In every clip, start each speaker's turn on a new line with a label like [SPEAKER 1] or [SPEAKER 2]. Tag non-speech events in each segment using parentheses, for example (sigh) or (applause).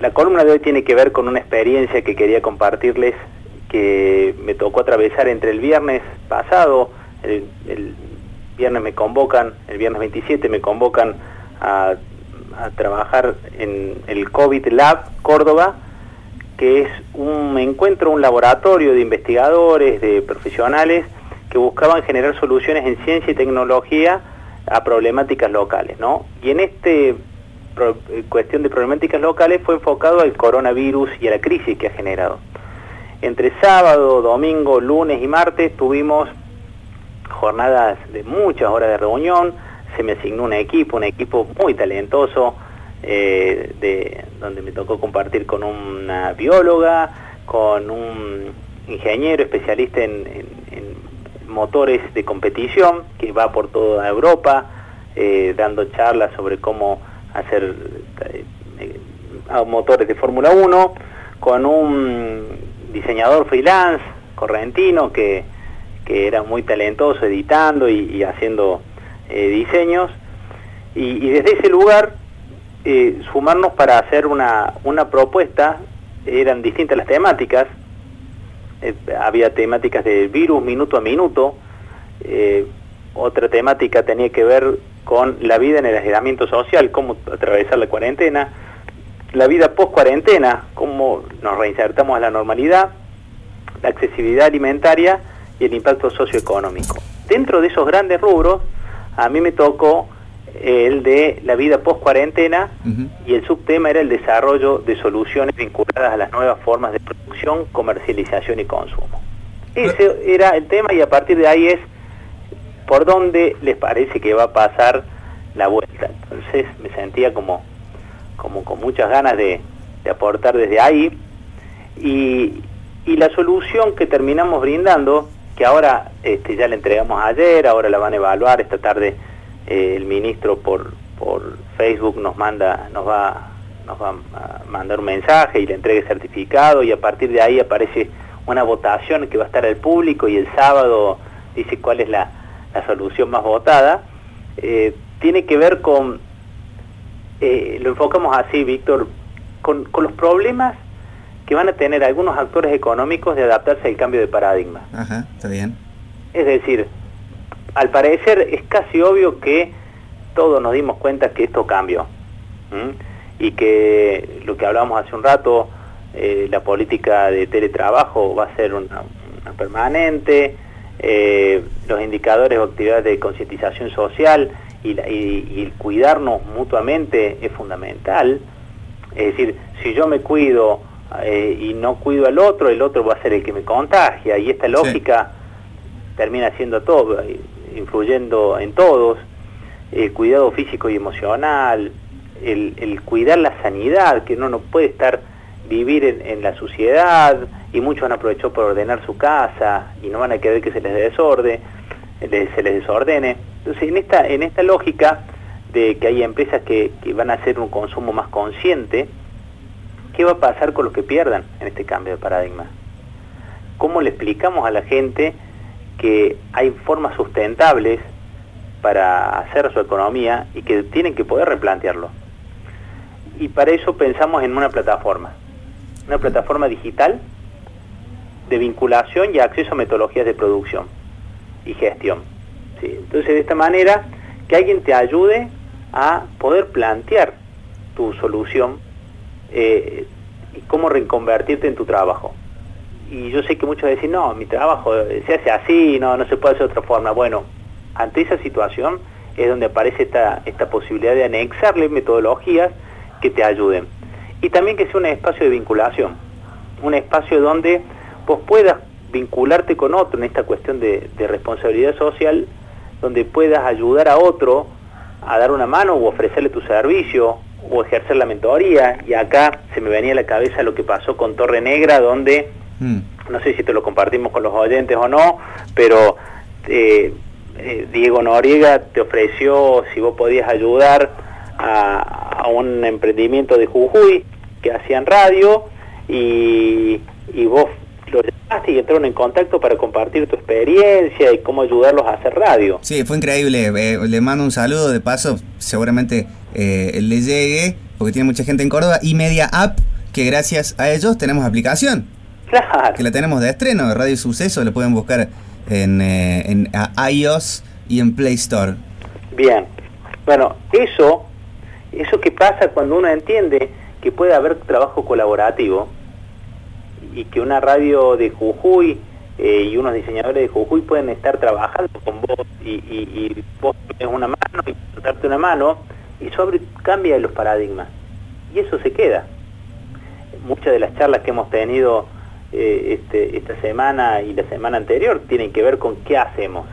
[SPEAKER 1] la columna de hoy tiene que ver con una experiencia que quería compartirles que me tocó atravesar entre el viernes pasado, el, viernes me convocan, el viernes 27 me convocan a, a trabajar en el COVID Lab Córdoba, que es un encuentro, un laboratorio de investigadores, de profesionales que buscaban generar soluciones en ciencia y tecnología a problemáticas locales, ¿no? Y en este eh, cuestión de problemáticas locales fue enfocado al coronavirus y a la crisis que ha generado. Entre sábado, domingo, lunes y martes tuvimos jornadas de muchas horas de reunión, se me asignó un equipo, un equipo muy talentoso, eh, de, donde me tocó compartir con una bióloga, con un ingeniero especialista en, motores de competición que va por toda Europa eh, dando charlas sobre cómo hacer eh, motores de Fórmula 1, con un diseñador freelance correntino que, era muy talentoso editando y, haciendo eh, diseños. Y, desde ese lugar eh, sumarnos para hacer una, una propuesta, eran distintas las temáticas, había temáticas de virus minuto a minuto, otra temática tenía que ver con la vida en el aislamiento social, cómo atravesar la cuarentena, la vida post cuarentena, cómo nos reinsertamos a la normalidad, la accesibilidad alimentaria y el impacto socioeconómico. Dentro de esos grandes rubros, a mí me tocó el de la vida post cuarentena y el subtema era el desarrollo de soluciones vinculadas a las nuevas formas de producción, comercialización y consumo. Ese era el tema y a partir de ahí es por dónde les parece que va a pasar la vuelta. Entonces me sentía como, como con muchas ganas de, aportar desde ahí y, la solución que terminamos brindando, que ahora este, ya la entregamos ayer, ahora la van a evaluar, esta tarde eh, el ministro por, por Facebook nos manda, nos va, nos va a mandar un mensaje y le entregue certificado y a partir de ahí aparece una votación que va a estar al público y el sábado dice cuál es la, la solución más votada, eh, tiene que ver con, eh, lo enfocamos así, Víctor, con, los problemas que van a tener algunos actores económicos de adaptarse al cambio de paradigma.
[SPEAKER 2] Ajá, está bien.
[SPEAKER 1] Es decir, al parecer es casi obvio que todos nos dimos cuenta que esto cambió. Y que lo que hablábamos hace un rato, eh, la política de teletrabajo va a ser una permanente, eh, los indicadores o actividades de concientización social y, el cuidarnos mutuamente es fundamental. Es decir, si yo me cuido eh, y no cuido al otro, el otro va a ser el que me contagia y esta lógica termina siendo todo, influyendo en todos. El cuidado físico y emocional, el, cuidar la sanidad, que uno no puede estar vivir en, la sociedad y muchos han aprovechado por ordenar su casa y no van a querer que se les desorde, se les desordene. Entonces, en esta, en esta lógica de que hay empresas que, van a hacer un consumo más consciente, ¿qué va a pasar con los que pierdan en este cambio de paradigma? ¿Cómo le explicamos a la gente que hay formas sustentables para hacer su economía y que tienen que poder replantearlo? Y para eso pensamos en una plataforma una plataforma digital de vinculación y acceso a metodologías de producción y gestión. Entonces, de esta manera, que alguien te ayude a poder plantear tu solución eh, y cómo reconvertirte en tu trabajo. Y yo sé que muchos dicen, no, mi trabajo se hace así, no, no se puede hacer de otra forma. Bueno, ante esa situación es donde aparece esta, esta posibilidad de anexarle metodologías que te ayuden y también que sea un espacio de vinculación, un espacio donde vos puedas vincularte con otro en esta cuestión de, responsabilidad social, donde puedas ayudar a otro a dar una mano o ofrecerle tu servicio o ejercer la mentoría. Y acá se me venía a la cabeza lo que pasó con Torre Negra, donde, mm. no sé si te lo compartimos con los oyentes o no, pero eh, eh, Diego Noriega te ofreció si vos podías ayudar a, a un emprendimiento de Jujuy que hacían radio y, vos lo llamaste y entraron en contacto para compartir tu experiencia y cómo ayudarlos a hacer radio.
[SPEAKER 2] Sí, fue increíble. Eh, le mando un saludo de paso, seguramente eh, le llegue porque tiene mucha gente en Córdoba, y Media App, que gracias a ellos tenemos aplicación.
[SPEAKER 1] Claro.
[SPEAKER 2] Que la tenemos de estreno, Radio Suceso, lo pueden buscar en, eh, en iOS y en Play Store.
[SPEAKER 1] Bien. Bueno, eso, eso que pasa cuando uno entiende que puede haber trabajo colaborativo y que una radio de Jujuy eh, y unos diseñadores de Jujuy pueden estar trabajando con vos y, vos tienes una mano y darte una mano, y eso cambia los paradigmas. Y eso se queda. Muchas de las charlas que hemos tenido eh, este, esta semana y la semana anterior tienen que ver con qué hacemos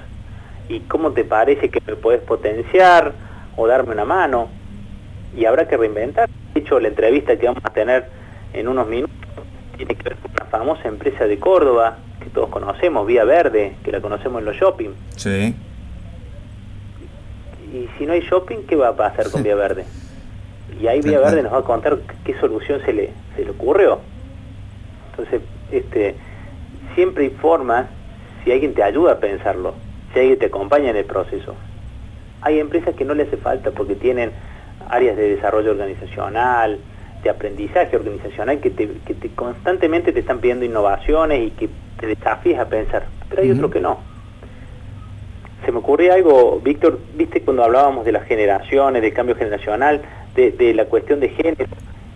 [SPEAKER 1] y cómo te parece que me puedes potenciar o darme una mano y habrá que reinventar. De hecho, la entrevista que vamos a tener en unos minutos tiene que ver con una famosa empresa de Córdoba que todos conocemos, Vía Verde, que la conocemos en los shopping.
[SPEAKER 2] Sí.
[SPEAKER 1] Y si no hay shopping, ¿qué va a pasar con Vía Verde? Y ahí Vía Verde nos va a contar qué solución se le, se le ocurrió. Entonces, este, siempre informa si alguien te ayuda a pensarlo, si alguien te acompaña en el proceso. Hay empresas que no le hace falta porque tienen áreas de desarrollo organizacional, de aprendizaje organizacional que, te, que te constantemente te están pidiendo innovaciones y que te desafíes a pensar, pero hay otro que no. Se me ocurría algo, Víctor, viste cuando hablábamos de las generaciones, del cambio generacional, de, la cuestión de género,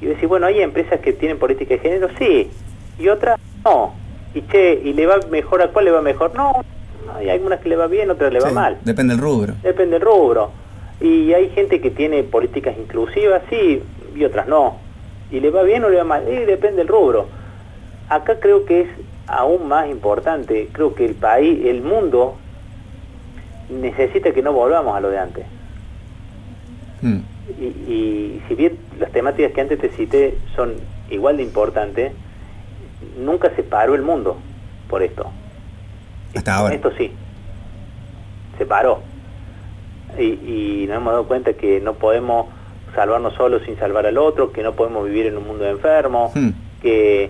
[SPEAKER 1] y decir, bueno, hay empresas que tienen política de género, sí, y otras no. Y che, ¿y le va mejor a cuál le va mejor? No, hay algunas que le va bien, otras le va mal.
[SPEAKER 2] Depende del rubro.
[SPEAKER 1] Depende del rubro. Y hay gente que tiene políticas inclusivas, sí, y otras no. ¿Y le va bien o le va mal? Y depende del rubro. Acá creo que es aún más importante, creo que el país, el mundo, necesita que no volvamos a lo de antes. Hmm. Y, y, si bien las temáticas que antes te cité son igual de importantes, nunca se paró el mundo por esto.
[SPEAKER 2] Hasta ahora.
[SPEAKER 1] Esto sí, se paró. Y, y, nos hemos dado cuenta que no podemos salvarnos solos sin salvar al otro, que no podemos vivir en un mundo enfermo, hmm. que eh,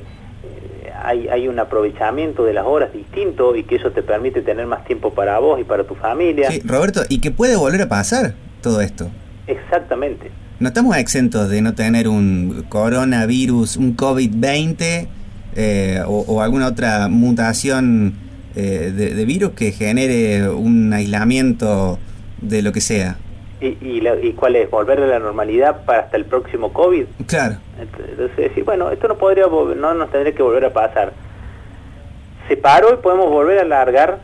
[SPEAKER 1] hay, hay un aprovechamiento de las horas distinto y que eso te permite tener más tiempo para vos y para tu familia.
[SPEAKER 2] Sí, Roberto, y que puede volver a pasar todo esto.
[SPEAKER 1] Exactamente.
[SPEAKER 2] No estamos exentos de no tener un coronavirus, un COVID-20 eh, o, alguna otra mutación eh, de, virus que genere un aislamiento de lo que sea.
[SPEAKER 1] ¿Y, y, cuál es? ¿Volver a la normalidad para hasta el próximo COVID?
[SPEAKER 2] Claro.
[SPEAKER 1] Entonces, decir, bueno, esto no podría, no nos tendría que volver a pasar. Se paró y podemos volver a alargar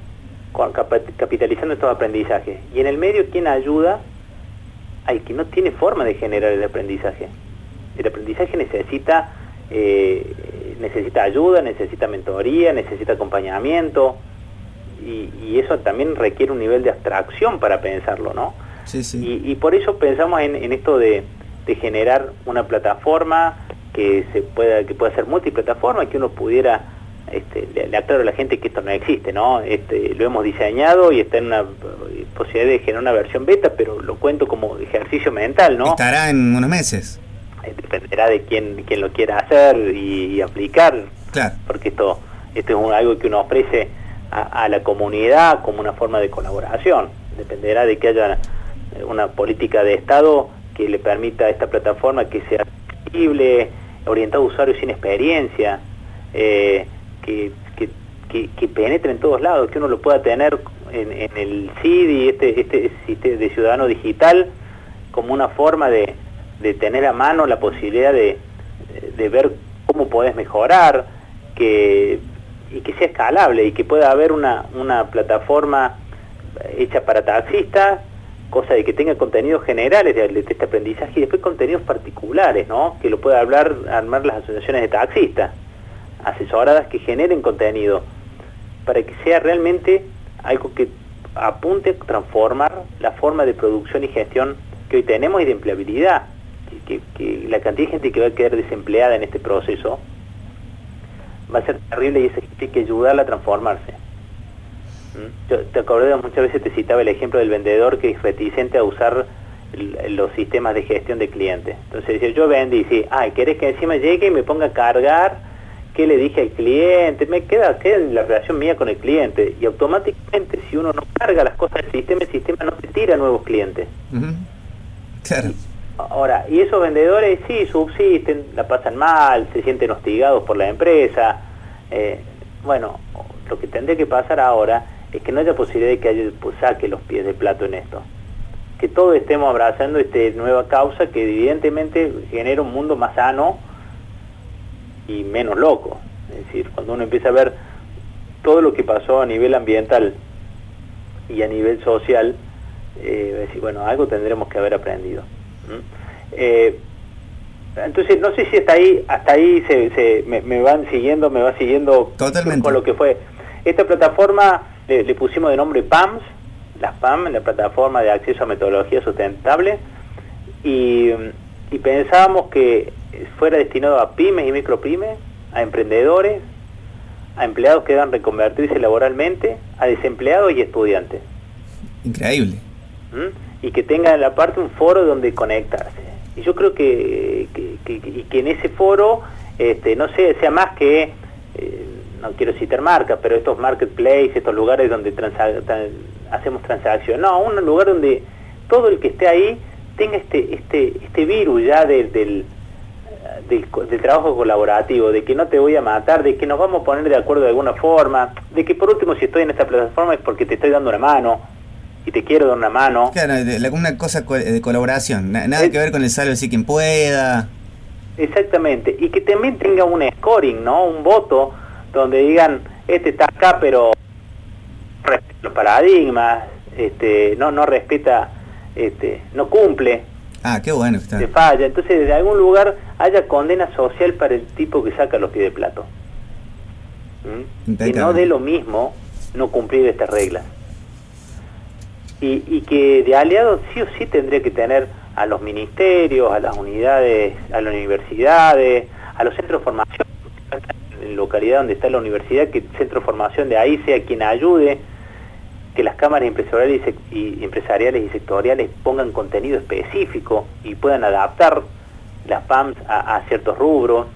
[SPEAKER 1] capitalizando estos aprendizajes. Y en el medio, ¿quién ayuda? Al que no tiene forma de generar el aprendizaje. El aprendizaje necesita eh, necesita ayuda, necesita mentoría, necesita acompañamiento y, eso también requiere un nivel de abstracción para pensarlo, ¿no?
[SPEAKER 2] Sí, sí.
[SPEAKER 1] Y, por eso pensamos en, esto de, generar una plataforma que se pueda que pueda ser multiplataforma, que uno pudiera este, le, aclaro a la gente que esto no existe, ¿no? Este, lo hemos diseñado y está en una posibilidad de generar una versión beta, pero lo cuento como ejercicio mental, ¿no?
[SPEAKER 2] Estará en unos meses.
[SPEAKER 1] Eh, dependerá de quién, quién lo quiera hacer y, aplicar,
[SPEAKER 2] claro.
[SPEAKER 1] porque esto, esto es algo que uno ofrece a, la comunidad como una forma de colaboración. Dependerá de que haya una política de Estado que le permita a esta plataforma que sea accesible, orientado a usuarios sin experiencia, eh, que, que, penetre en todos lados, que uno lo pueda tener en, el CIDI, este, este, este de ciudadano digital, como una forma de, de tener a mano la posibilidad de, ver cómo podés mejorar, que, y que sea escalable y que pueda haber una, una plataforma hecha para taxistas, cosa de que tenga contenidos generales de, este aprendizaje y después contenidos particulares, ¿no? que lo pueda hablar, armar las asociaciones de taxistas, asesoradas que generen contenido, para que sea realmente algo que apunte a transformar la forma de producción y gestión que hoy tenemos y de empleabilidad que, la cantidad de gente que va a quedar desempleada en este proceso va a ser terrible y hay que ayudarla a transformarse. ¿Mm? Yo te acordé muchas veces te citaba el ejemplo del vendedor que es reticente a usar los sistemas de gestión de clientes. Entonces dice, yo vendo y dice, ay, ¿querés que encima llegue y me ponga a cargar? ¿Qué le dije al cliente? Me queda, queda la relación mía con el cliente. Y automáticamente, si uno no carga las cosas del sistema, el sistema no te tira nuevos clientes.
[SPEAKER 2] Claro
[SPEAKER 1] Ahora, y esos vendedores sí subsisten, la pasan mal, se sienten hostigados por la empresa. Eh, bueno, lo que tendría que pasar ahora es que no haya posibilidad de que haya, pues, saque los pies de plato en esto. Que todos estemos abrazando esta nueva causa que evidentemente genera un mundo más sano y menos loco. Es decir, cuando uno empieza a ver todo lo que pasó a nivel ambiental y a nivel social, eh, decir, bueno, algo tendremos que haber aprendido. Eh, entonces, no sé si hasta ahí, hasta ahí se, me, van siguiendo, me va siguiendo con lo que fue. Esta plataforma le, pusimos de nombre PAMS, las PAM, la plataforma de acceso a metodología sustentable, y, y pensábamos que fuera destinado a pymes y micropymes, a emprendedores, a empleados que dan reconvertirse laboralmente, a desempleados y estudiantes.
[SPEAKER 2] Increíble.
[SPEAKER 1] ¿Mm? Y que tengan la parte un foro donde conectarse. Y yo creo que, y que en ese foro, este, no sé, sea más que, eh, no quiero citar marcas, pero estos marketplaces, estos lugares donde hacemos transacciones, no, un lugar donde todo el que esté ahí tenga este, este, este virus ya del del, trabajo colaborativo, de que no te voy a matar, de que nos vamos a poner de acuerdo de alguna forma, de que por último si estoy en esta plataforma es porque te estoy dando una mano y te quiero dar una mano.
[SPEAKER 2] Claro, una cosa de colaboración, nada que ver con el salvo si quien pueda.
[SPEAKER 1] Exactamente, y que también tenga un scoring, ¿no? Un voto donde digan, este está acá pero respeta los paradigmas, este, no, no respeta, este, no cumple,
[SPEAKER 2] Ah, qué bueno está.
[SPEAKER 1] Se falla. Entonces, desde algún lugar haya condena social para el tipo que saca los pies de plato. ¿Mm? Que no dé lo mismo no cumplir estas reglas. Y, que de aliados sí o sí tendría que tener a los ministerios, a las unidades, a las universidades, a los centros de formación, en localidad donde está la universidad, que el centro de formación de ahí sea quien ayude que las cámaras empresariales y, empresariales y sectoriales pongan contenido específico y puedan adaptar las PAMs a, ciertos rubros,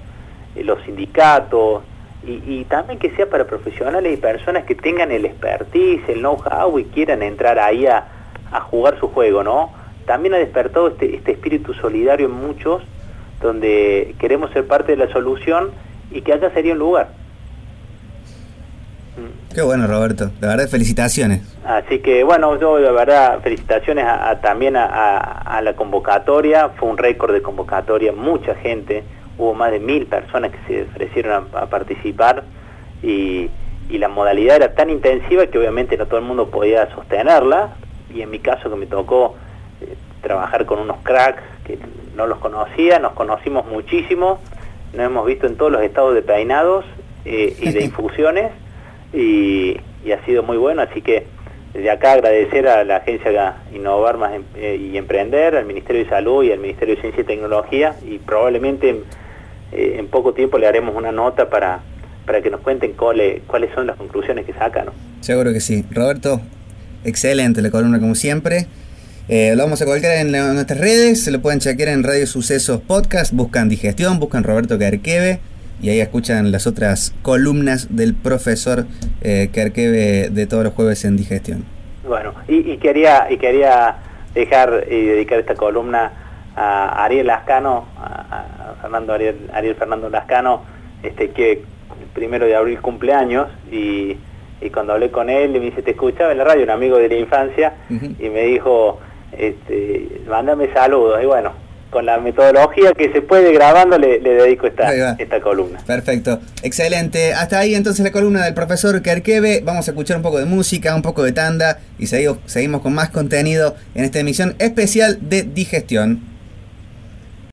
[SPEAKER 1] eh, los sindicatos, y, también que sea para profesionales y personas que tengan el expertise, el know-how y quieran entrar ahí a, jugar su juego, ¿no? También ha despertado este, este espíritu solidario en muchos, donde queremos ser parte de la solución y que allá sería un lugar.
[SPEAKER 2] Qué bueno, Roberto. La verdad, felicitaciones.
[SPEAKER 1] Así que, bueno, yo, la verdad, felicitaciones también a, la convocatoria. Fue un récord de convocatoria, mucha gente. Hubo más de mil personas que se ofrecieron a, participar y, la modalidad era tan intensiva que obviamente no todo el mundo podía sostenerla. Y en mi caso, que me tocó eh, trabajar con unos cracks que no los conocía, nos conocimos muchísimo. Nos hemos visto en todos los estados de peinados eh, y de (laughs) infusiones y, ha sido muy bueno, así que desde acá agradecer a la agencia Innovar más eh, y Emprender, al Ministerio de Salud y al Ministerio de Ciencia y Tecnología y probablemente eh, en, poco tiempo le haremos una nota para, para que nos cuenten cuáles son las conclusiones que sacan.
[SPEAKER 2] Seguro que sí. Roberto, excelente la columna como siempre. Eh, lo vamos a colocar en, nuestras redes, se lo pueden chequear en Radio Sucesos Podcast, buscan Digestión, buscan Roberto Carqueve y ahí escuchan las otras columnas del profesor eh, Kerkeve de todos los jueves en digestión.
[SPEAKER 1] Bueno, y, quería y quería dejar y dedicar esta columna a Ariel Lascano, a, Fernando Ariel, Ariel, Fernando Lascano, este que el primero de abril cumpleaños y, y cuando hablé con él me dice te escuchaba en la radio un amigo de la infancia y me dijo este, mándame saludos y bueno con la metodología que se puede grabando le, dedico esta, esta columna.
[SPEAKER 2] Perfecto, excelente. Hasta ahí entonces la columna del profesor Kerkeve. Vamos a escuchar un poco de música, un poco de tanda y seguimos, seguimos con más contenido en esta emisión especial de digestión.